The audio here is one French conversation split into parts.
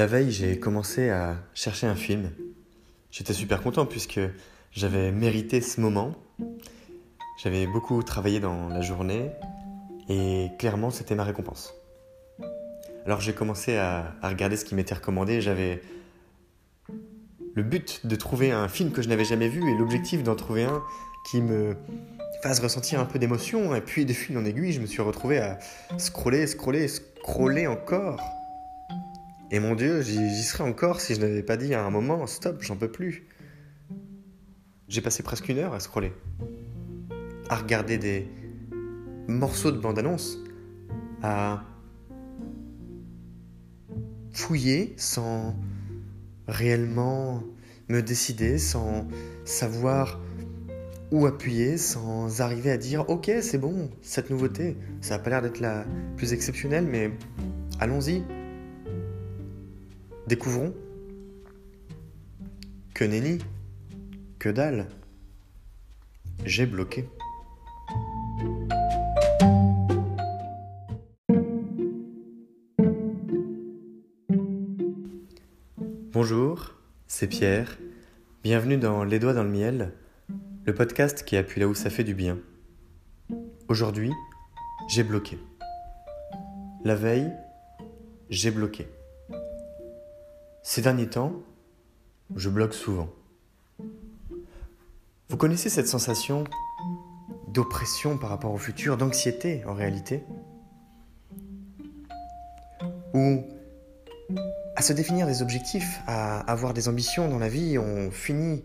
La veille, j'ai commencé à chercher un film. J'étais super content puisque j'avais mérité ce moment. J'avais beaucoup travaillé dans la journée et clairement c'était ma récompense. Alors j'ai commencé à, regarder ce qui m'était recommandé. J'avais le but de trouver un film que je n'avais jamais vu et l'objectif d'en trouver un qui me fasse ressentir un peu d'émotion. Et puis de fil en aiguille, je me suis retrouvé à scroller, scroller, scroller encore et mon Dieu, j'y serais encore si je n'avais pas dit à un moment stop, j'en peux plus. J'ai passé presque une heure à scroller, à regarder des morceaux de bande-annonce, à fouiller sans réellement me décider, sans savoir où appuyer, sans arriver à dire ok c'est bon, cette nouveauté, ça n'a pas l'air d'être la plus exceptionnelle, mais allons-y, Découvrons que nenni, que dalle, j'ai bloqué. Bonjour, c'est Pierre. Bienvenue dans Les Doigts dans le Miel, le podcast qui appuie là où ça fait du bien. Aujourd'hui, j'ai bloqué. La veille, j'ai bloqué. Ces derniers temps, je bloque souvent. Vous connaissez cette sensation d'oppression par rapport au futur, d'anxiété en réalité? Ou à se définir des objectifs, à avoir des ambitions dans la vie, on finit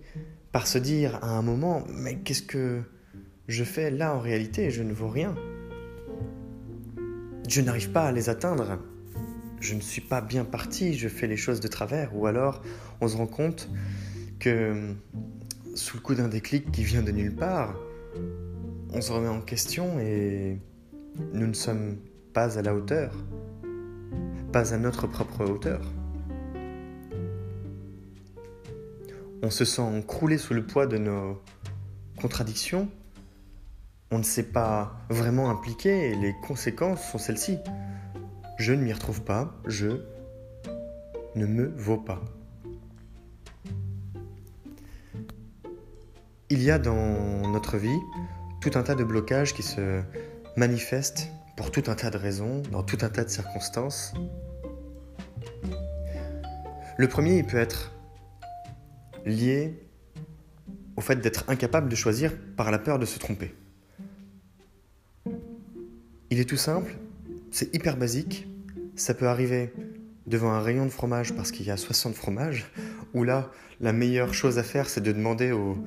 par se dire à un moment, mais qu'est-ce que je fais là en réalité? Je ne vaux rien. Je n'arrive pas à les atteindre je ne suis pas bien parti, je fais les choses de travers, ou alors on se rend compte que sous le coup d'un déclic qui vient de nulle part, on se remet en question et nous ne sommes pas à la hauteur, pas à notre propre hauteur. On se sent croulé sous le poids de nos contradictions, on ne s'est pas vraiment impliqué et les conséquences sont celles-ci. Je ne m'y retrouve pas, je ne me vaux pas. Il y a dans notre vie tout un tas de blocages qui se manifestent pour tout un tas de raisons, dans tout un tas de circonstances. Le premier, il peut être lié au fait d'être incapable de choisir par la peur de se tromper. Il est tout simple, c'est hyper basique. Ça peut arriver devant un rayon de fromage parce qu'il y a 60 fromages, où là, la meilleure chose à faire, c'est de demander au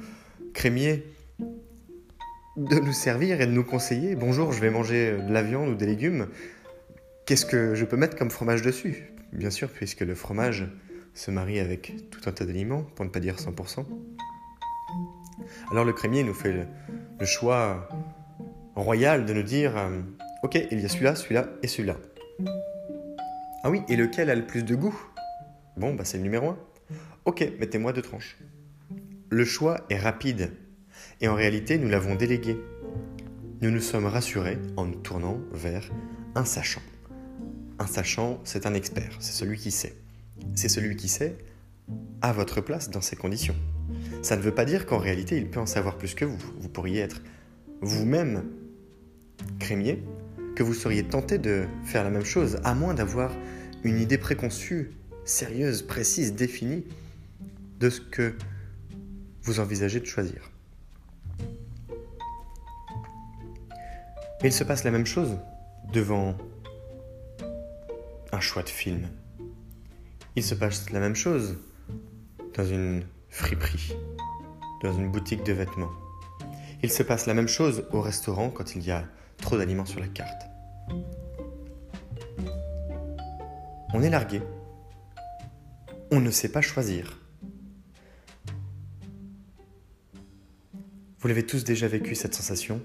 crémier de nous servir et de nous conseiller. Bonjour, je vais manger de la viande ou des légumes. Qu'est-ce que je peux mettre comme fromage dessus? Bien sûr, puisque le fromage se marie avec tout un tas d'aliments, pour ne pas dire 100%. Alors le crémier nous fait le, choix royal de nous dire euh, Ok, il y a celui-là, celui-là et celui-là. Ah oui, et lequel a le plus de goût? Bon, bah c'est le numéro 1. Ok, mettez-moi deux tranches. Le choix est rapide. Et en réalité, nous l'avons délégué. Nous nous sommes rassurés en nous tournant vers un sachant. Un sachant, c'est un expert, c'est celui qui sait. C'est celui qui sait à votre place dans ces conditions. Ça ne veut pas dire qu'en réalité, il peut en savoir plus que vous. Vous pourriez être vous-même crémier que vous seriez tenté de faire la même chose, à moins d'avoir une idée préconçue, sérieuse, précise, définie de ce que vous envisagez de choisir. Il se passe la même chose devant un choix de film. Il se passe la même chose dans une friperie, dans une boutique de vêtements. Il se passe la même chose au restaurant quand il y a trop d'aliments sur la carte. On est largué. On ne sait pas choisir. Vous l'avez tous déjà vécu cette sensation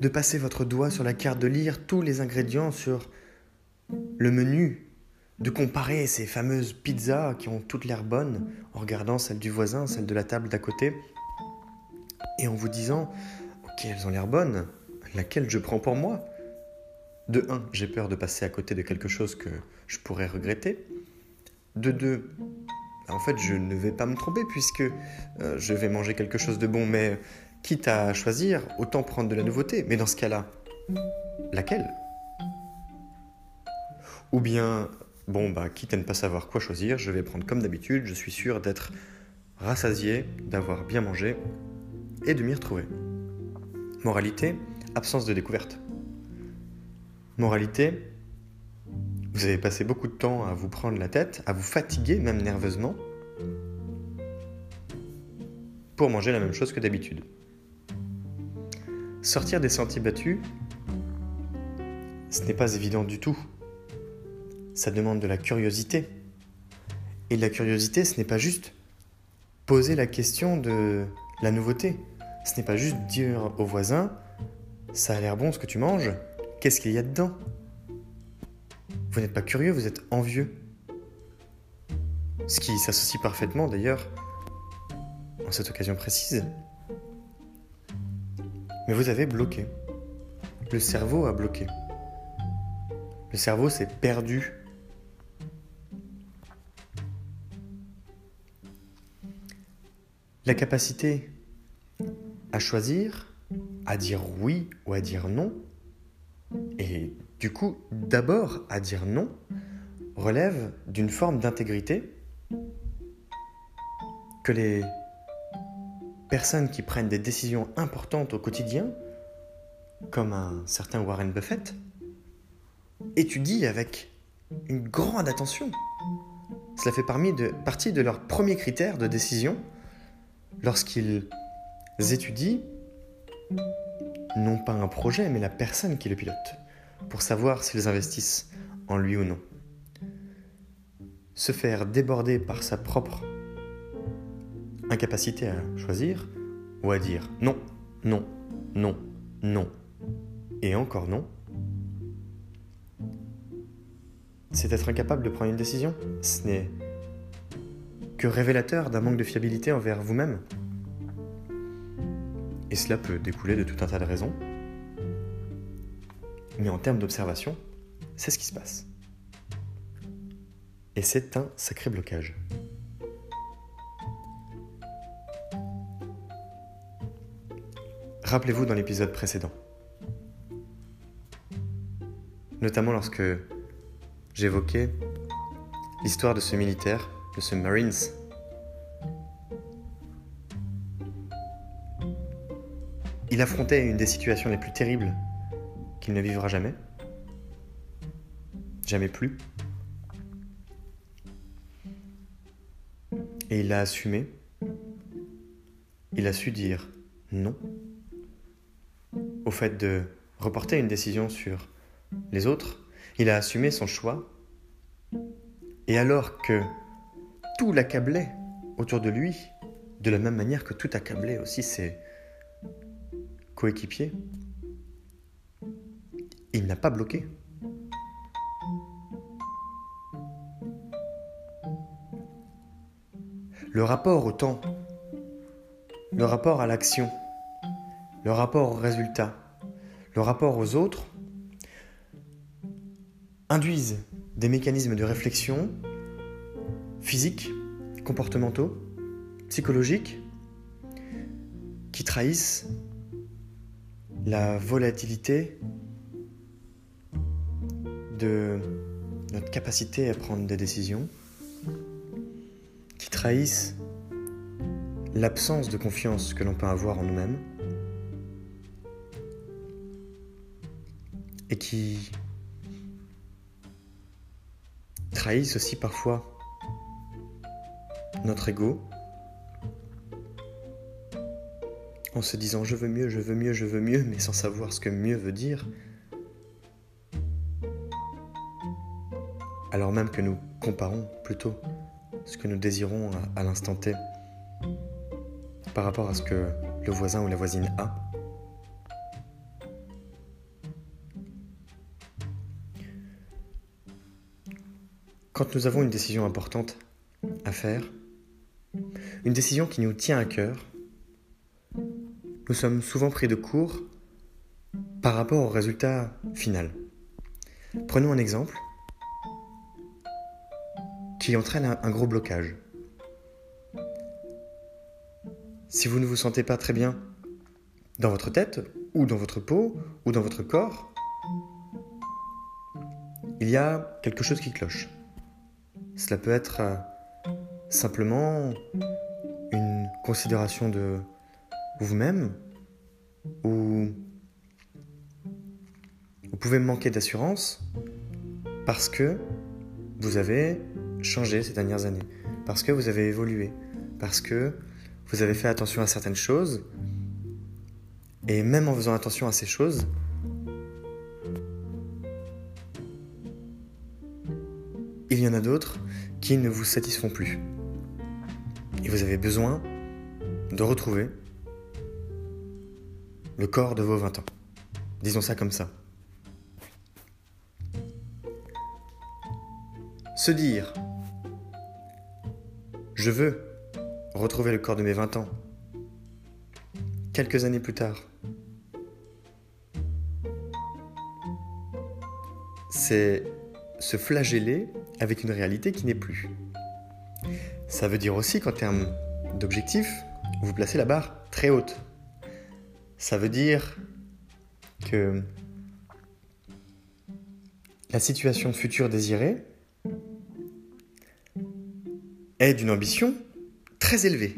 De passer votre doigt sur la carte, de lire tous les ingrédients sur le menu, de comparer ces fameuses pizzas qui ont toutes l'air bonnes en regardant celle du voisin, celle de la table d'à côté, et en vous disant, ok, elles ont l'air bonnes, laquelle je prends pour moi De un, j'ai peur de passer à côté de quelque chose que je pourrais regretter. de deux, en fait, je ne vais pas me tromper puisque euh, je vais manger quelque chose de bon, mais quitte à choisir, autant prendre de la nouveauté. Mais dans ce cas-là, laquelle? Ou bien, bon, bah, quitte à ne pas savoir quoi choisir, je vais prendre comme d'habitude, je suis sûr d'être rassasié, d'avoir bien mangé et de m'y retrouver. Moralité, absence de découverte. Moralité, vous avez passé beaucoup de temps à vous prendre la tête, à vous fatiguer même nerveusement, pour manger la même chose que d'habitude. Sortir des sentiers battus, ce n'est pas évident du tout. Ça demande de la curiosité. Et la curiosité, ce n'est pas juste poser la question de la nouveauté. Ce n'est pas juste dire au voisin, ça a l'air bon ce que tu manges, qu'est-ce qu'il y a dedans? Vous n'êtes pas curieux, vous êtes envieux. Ce qui s'associe parfaitement d'ailleurs en cette occasion précise. Mais vous avez bloqué. Le cerveau a bloqué. Le cerveau s'est perdu. La capacité à choisir, à dire oui ou à dire non, et du coup d'abord à dire non, relève d'une forme d'intégrité que les personnes qui prennent des décisions importantes au quotidien, comme un certain Warren Buffett, étudient avec une grande attention. Cela fait partie de leurs premiers critères de décision lorsqu'ils étudient non pas un projet, mais la personne qui le pilote, pour savoir s'ils investissent en lui ou non. Se faire déborder par sa propre incapacité à choisir ou à dire non, non, non, non et encore non, c'est être incapable de prendre une décision. Ce n'est que révélateur d'un manque de fiabilité envers vous-même. Et cela peut découler de tout un tas de raisons. Mais en termes d'observation, c'est ce qui se passe. Et c'est un sacré blocage. Rappelez-vous dans l'épisode précédent, notamment lorsque j'évoquais l'histoire de ce militaire, de ce Marines. Il affrontait une des situations les plus terribles qu'il ne vivra jamais, jamais plus. Et il l'a assumé, il a su dire non au fait de reporter une décision sur les autres, il a assumé son choix. Et alors que tout l'accablait autour de lui, de la même manière que tout accablait aussi ses coéquipiers, il n'a pas bloqué. Le rapport au temps, le rapport à l'action, le rapport au résultat, le rapport aux autres induisent des mécanismes de réflexion physiques, comportementaux, psychologiques, qui trahissent la volatilité de notre capacité à prendre des décisions, qui trahissent l'absence de confiance que l'on peut avoir en nous-mêmes, et qui trahissent aussi parfois notre ego en se disant je veux mieux, je veux mieux, je veux mieux, mais sans savoir ce que mieux veut dire. Alors même que nous comparons plutôt ce que nous désirons à, l'instant T par rapport à ce que le voisin ou la voisine a. Quand nous avons une décision importante à faire, une décision qui nous tient à cœur, nous sommes souvent pris de court par rapport au résultat final. Prenons un exemple qui entraîne un gros blocage. Si vous ne vous sentez pas très bien dans votre tête, ou dans votre peau, ou dans votre corps, il y a quelque chose qui cloche. Cela peut être euh, simplement une considération de vous-même, ou vous pouvez manquer d'assurance parce que vous avez changé ces dernières années, parce que vous avez évolué, parce que vous avez fait attention à certaines choses, et même en faisant attention à ces choses, il y en a d'autres qui ne vous satisfont plus. Et vous avez besoin de retrouver le corps de vos 20 ans. Disons ça comme ça. Se dire, je veux retrouver le corps de mes 20 ans, quelques années plus tard. C'est se flageller avec une réalité qui n'est plus. Ça veut dire aussi qu'en termes d'objectifs, vous placez la barre très haute. Ça veut dire que la situation future désirée est d'une ambition très élevée.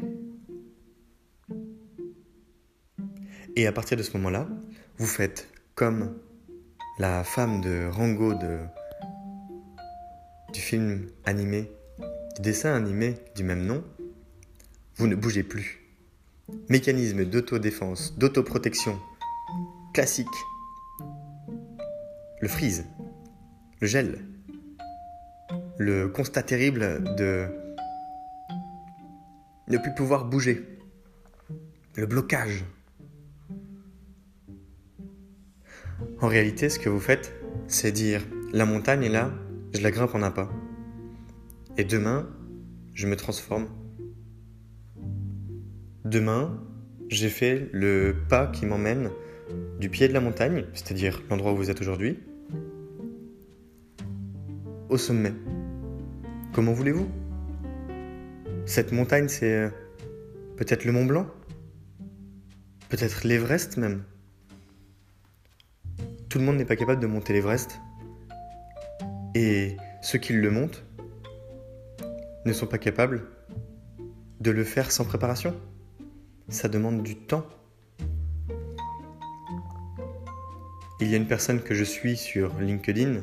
Et à partir de ce moment-là, vous faites comme la femme de Rango de, du film animé, du dessin animé du même nom, vous ne bougez plus. Mécanisme d'autodéfense, d'autoprotection, classique. Le freeze, le gel, le constat terrible de ne plus pouvoir bouger, le blocage. En réalité, ce que vous faites, c'est dire la montagne est là, je la grimpe en un pas. Et demain, je me transforme. Demain, j'ai fait le pas qui m'emmène du pied de la montagne, c'est-à-dire l'endroit où vous êtes aujourd'hui, au sommet. Comment voulez-vous? Cette montagne, c'est euh, peut-être le Mont Blanc? Peut-être l'Everest même? Tout le monde n'est pas capable de monter l'Everest. Et ceux qui le montent ne sont pas capables de le faire sans préparation. Ça demande du temps. Il y a une personne que je suis sur LinkedIn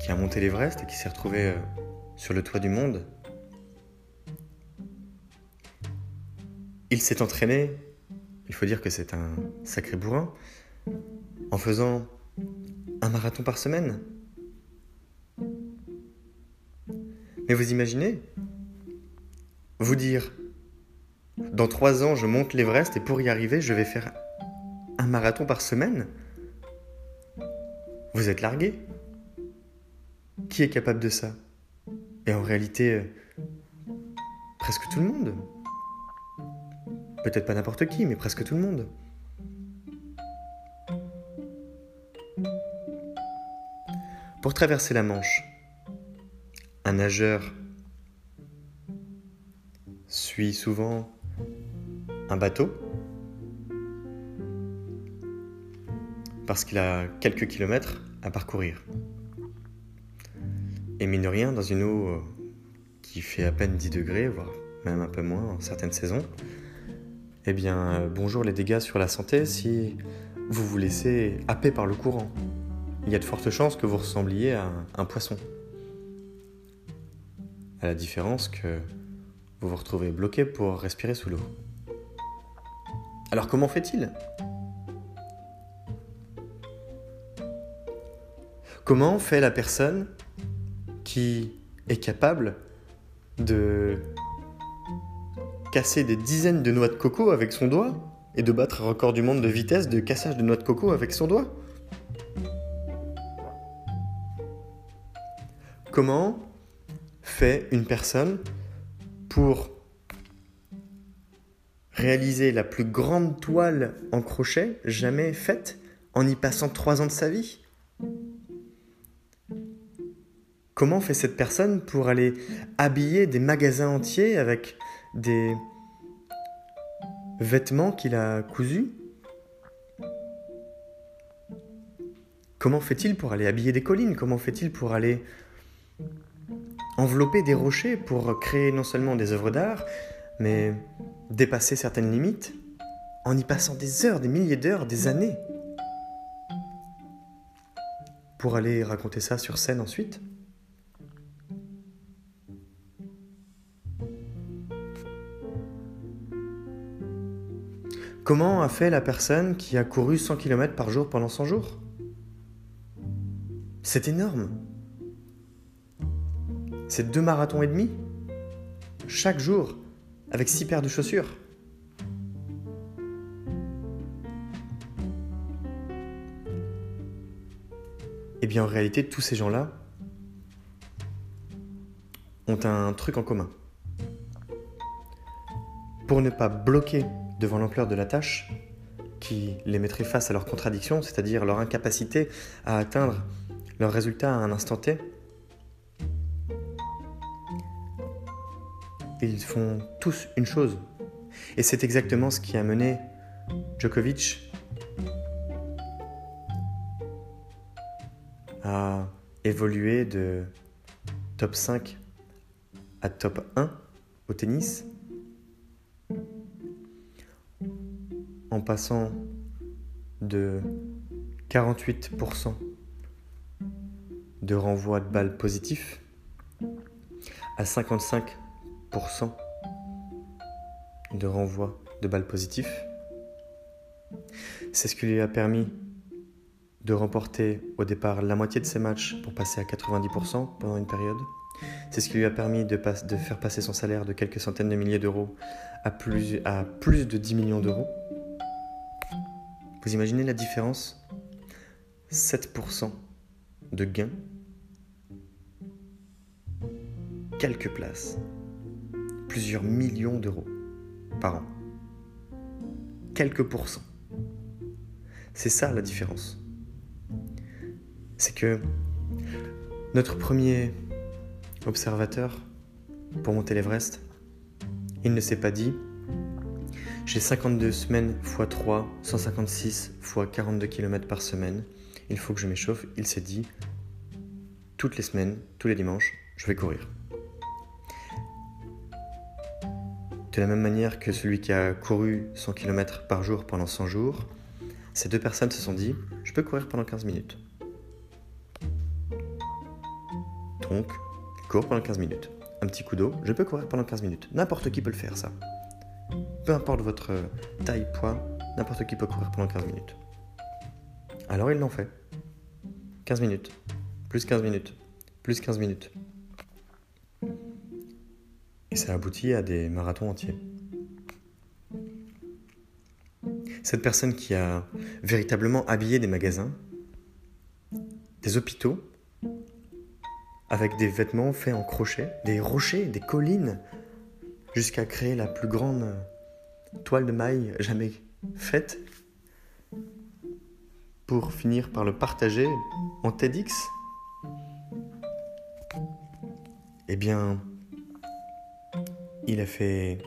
qui a monté l'Everest et qui s'est retrouvé euh, sur le toit du monde. Il s'est entraîné, il faut dire que c'est un sacré bourrin, en faisant un marathon par semaine. Mais vous imaginez Vous dire, dans trois ans, je monte l'Everest et pour y arriver, je vais faire un marathon par semaine Vous êtes largué qui est capable de ça? Et en réalité, euh, presque tout le monde. Peut-être pas n'importe qui, mais presque tout le monde. Pour traverser la Manche, un nageur suit souvent un bateau parce qu'il a quelques kilomètres à parcourir. Et mine de rien, dans une eau euh, qui fait à peine 10 degrés, voire même un peu moins en certaines saisons, eh bien, euh, bonjour les dégâts sur la santé si vous vous laissez happer par le courant. Il y a de fortes chances que vous ressembliez à un poisson. À la différence que vous vous retrouvez bloqué pour respirer sous l'eau. Alors comment fait-il? Comment fait la personne qui est capable de casser des dizaines de noix de coco avec son doigt et de battre un record du monde de vitesse de cassage de noix de coco avec son doigt? Comment fait une personne pour réaliser la plus grande toile en crochet jamais faite en y passant trois ans de sa vie. Comment fait cette personne pour aller habiller des magasins entiers avec des vêtements qu'il a cousus? Comment fait-il pour aller habiller des collines? Comment fait-il pour aller envelopper des rochers pour créer non seulement des œuvres d'art, mais dépasser certaines limites en y passant des heures, des milliers d'heures, des années. Pour aller raconter ça sur scène ensuite. Comment a fait la personne qui a couru 100 km par jour pendant 100 jours? C'est énorme. C'est deux marathons et demi chaque jour avec six paires de chaussures. Eh bien en réalité, tous ces gens-là ont un truc en commun. Pour ne pas bloquer devant l'ampleur de la tâche, qui les mettrait face à leurs contradictions, c'est-à-dire leur incapacité à atteindre leur résultat à un instant T, ils font tous une chose. Et c'est exactement ce qui a mené Djokovic à évoluer de top 5 à top 1 au tennis en passant de 48% de renvoi de balles positifs à 55% de renvoi de balles positifs. C'est ce qui lui a permis de remporter au départ la moitié de ses matchs pour passer à 90% pendant une période. C'est ce qui lui a permis de, faire passer son salaire de quelques centaines de milliers d'euros à plus de 10 millions d'euros. Vous imaginez la différence? 7% de gains, quelques places, plusieurs millions d'euros par an. Quelques pourcents. C'est ça la différence. C'est que notre premier observateur pour monter l'Everest, il ne s'est pas dit j'ai 52 semaines x 3, 156 x 42 km par semaine. Il faut que je m'échauffe. Il s'est dit, toutes les semaines, tous les dimanches, je vais courir. De la même manière que celui qui a couru 100 km par jour pendant 100 jours, ces deux personnes se sont dit, je peux courir pendant 15 minutes. Donc, cours pendant 15 minutes. Un petit coup d'eau, je peux courir pendant 15 minutes. N'importe qui peut le faire ça. Peu importe votre taille, poids, n'importe qui peut courir pendant 15 minutes. Alors ils l'ont fait. 15 minutes, plus 15 minutes, plus 15 minutes. Et ça aboutit à des marathons entiers. Cette personne qui a véritablement habillé des magasins, des hôpitaux, avec des vêtements faits en crochet, des rochers, des collines, jusqu'à créer la plus grande toile de maille jamais faite pour finir par le partager en TEDx Eh bien, il a fait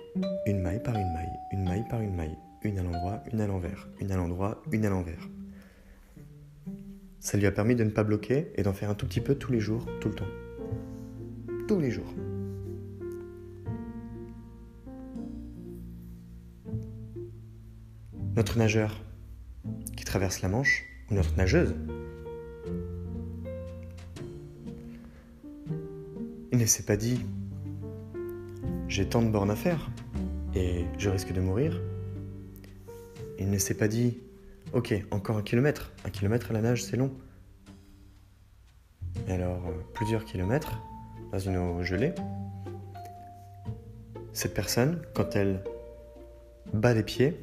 une maille par une maille, une maille par une maille, une à l'endroit, une à l'envers, une à l'endroit, une à l'envers. Ça lui a permis de ne pas bloquer et d'en faire un tout petit peu tous les jours, tout le temps. Tous les jours. notre nageur qui traverse la Manche, ou notre nageuse, il ne s'est pas dit j'ai tant de bornes à faire et je risque de mourir. Il ne s'est pas dit ok, encore un kilomètre. Un kilomètre à la nage, c'est long. Et alors, euh, plusieurs kilomètres dans une eau gelée. Cette personne, quand elle bat les pieds,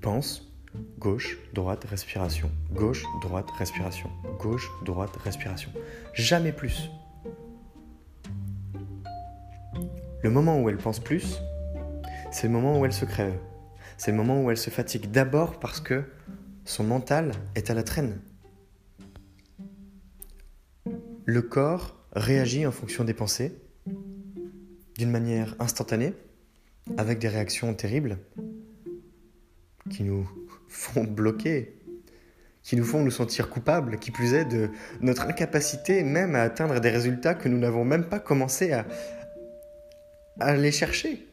pense, gauche, droite, respiration, gauche, droite, respiration, gauche, droite, respiration. Jamais plus. Le moment où elle pense plus, c'est le moment où elle se crève. C'est le moment où elle se fatigue. D'abord parce que son mental est à la traîne. le corps réagit en fonction des pensées, d'une manière instantanée, avec des réactions terribles qui nous font bloquer, qui nous font nous sentir coupables, qui plus est de notre incapacité même à atteindre des résultats que nous n'avons même pas commencé à, à aller chercher.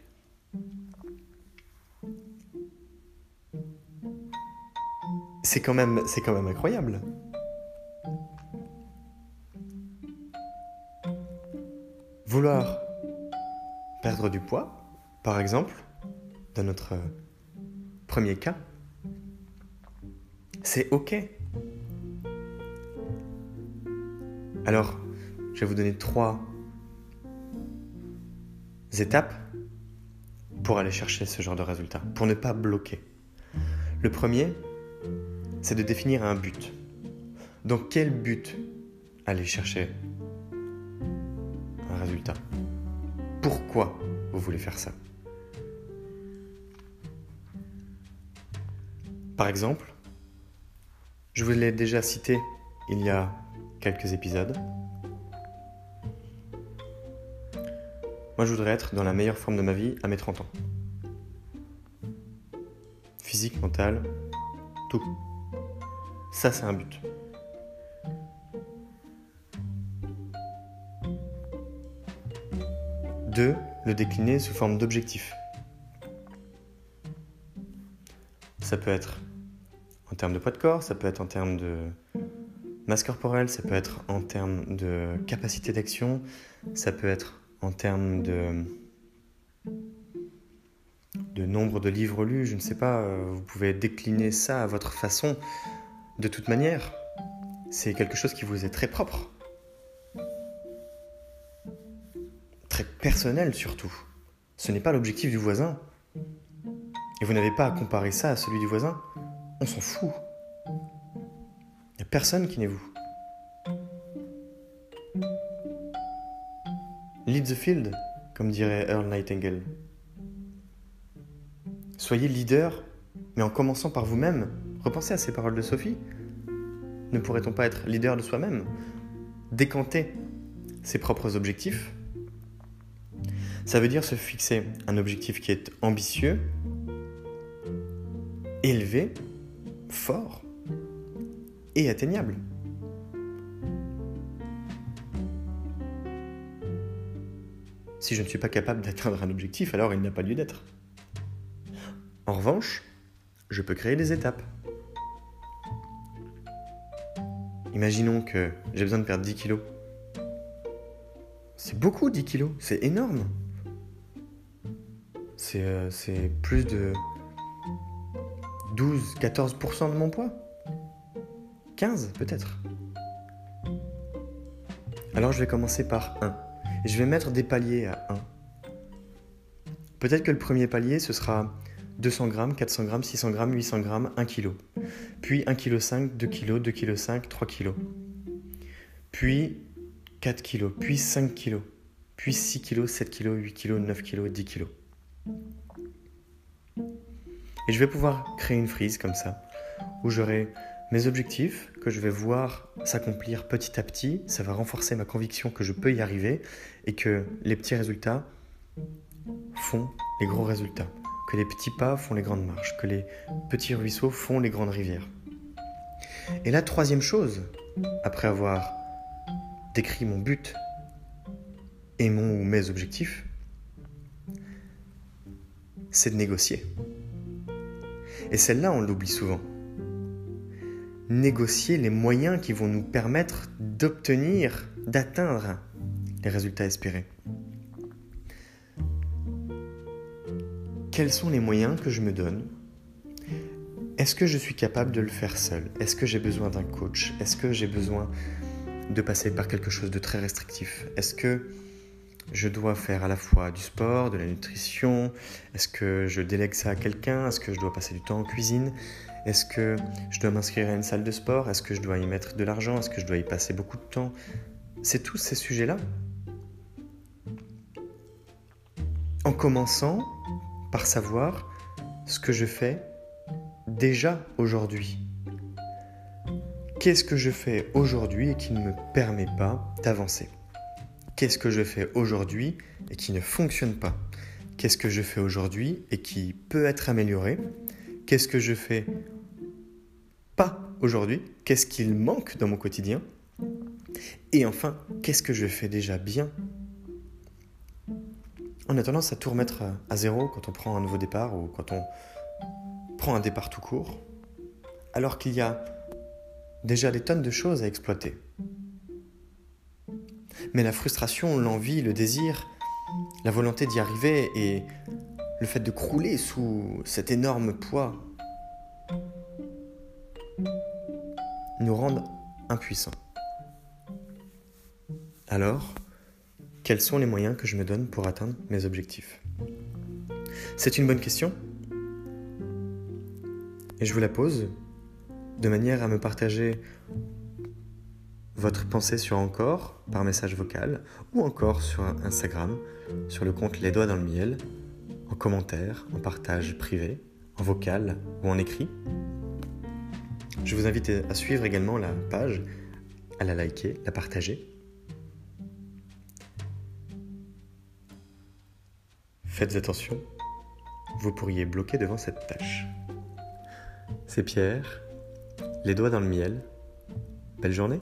C'est quand même, c'est quand même incroyable. Vouloir perdre du poids, par exemple, dans notre premier cas, c'est OK. Alors, je vais vous donner trois étapes pour aller chercher ce genre de résultat, pour ne pas bloquer. Le premier, c'est de définir un but. Donc quel but aller chercher un résultat? Pourquoi vous voulez faire ça? Par exemple, je vous l'ai déjà cité il y a quelques épisodes. Moi, je voudrais être dans la meilleure forme de ma vie à mes 30 ans. Physique, mental, tout. Ça, c'est un but. Deux, le décliner sous forme d'objectif. Ça peut être en termes de poids de corps, ça peut être en termes de masse corporelle, ça peut être en termes de capacité d'action, ça peut être en termes de, nombre de livres lus, je ne sais pas, euh, vous pouvez décliner ça à votre façon. De toute manière, c'est quelque chose qui vous est très propre. Très personnel surtout. Ce n'est pas l'objectif du voisin. Et vous n'avez pas à comparer ça à celui du voisin. On s'en fout. Il n'y a personne qui n'est vous. Lead the field, comme dirait Earl Nightingale. Soyez leader, mais en commençant par vous-même. Repensez à ces paroles de Sophie. Ne pourrait-on pas être leader de soi-même? Décanter ses propres objectifs Ça veut dire se fixer un objectif qui est ambitieux, élevé, fort et atteignable. Si je ne suis pas capable d'atteindre un objectif, alors il n'a pas lieu d'être. En revanche, je peux créer des étapes. Imaginons que j'ai besoin de perdre 10 kilos. C'est beaucoup 10 kilos, c'est énorme. C'est euh, plus de 12-14% de mon poids 15 peut-être Alors je vais commencer par 1. Je vais mettre des paliers à 1. Peut-être que le premier palier, ce sera 200 grammes, 400 grammes, 600 grammes, 800 grammes, 1 kg. Puis 1 kg 5, 2 kg, 2 kg 5, 3 kg. Puis 4 kg, puis 5 kg, puis 6 kg, 7 kg, 8 kg, 9 kg, 10 kg. Et je vais pouvoir créer une frise comme ça, où j'aurai mes objectifs que je vais voir s'accomplir petit à petit. Ça va renforcer ma conviction que je peux y arriver et que les petits résultats font les gros résultats. Que les petits pas font les grandes marches. Que les petits ruisseaux font les grandes rivières. Et la troisième chose, après avoir décrit mon but et mon ou mes objectifs, c'est de négocier. Et celle-là, on l'oublie souvent. Négocier les moyens qui vont nous permettre d'obtenir, d'atteindre les résultats espérés. Quels sont les moyens que je me donne? Est-ce que je suis capable de le faire seul? Est-ce que j'ai besoin d'un coach? Est-ce que j'ai besoin de passer par quelque chose de très restrictif? Est-ce que je dois faire à la fois du sport, de la nutrition Est-ce que je délègue ça à quelqu'un Est-ce que je dois passer du temps en cuisine Est-ce que je dois m'inscrire à une salle de sport Est-ce que je dois y mettre de l'argent Est-ce que je dois y passer beaucoup de temps C'est tous ces sujets-là. En commençant par savoir ce que je fais déjà aujourd'hui. Qu'est-ce que je fais aujourd'hui et qui ne me permet pas d'avancer? Qu'est-ce que je fais aujourd'hui et qui ne fonctionne pas? Qu'est-ce que je fais aujourd'hui et qui peut être amélioré? Qu'est-ce que je fais pas aujourd'hui? Qu'est-ce qu'il manque dans mon quotidien? Et enfin, qu'est-ce que je fais déjà bien? On a tendance à tout remettre à zéro quand on prend un nouveau départ ou quand on prend un départ tout court, alors qu'il y a déjà des tonnes de choses à exploiter. Mais la frustration, l'envie, le désir, la volonté d'y arriver et le fait de crouler sous cet énorme poids nous rendent impuissants. Alors, quels sont les moyens que je me donne pour atteindre mes objectifs? C'est une bonne question et je vous la pose de manière à me partager votre pensée sur encore par message vocal ou encore sur Instagram, sur le compte Les Doigts dans le Miel, en commentaire, en partage privé, en vocal ou en écrit. Je vous invite à suivre également la page, à la liker, la partager. Faites attention, vous pourriez bloquer devant cette tâche. C'est Pierre, les doigts dans le miel. Belle journée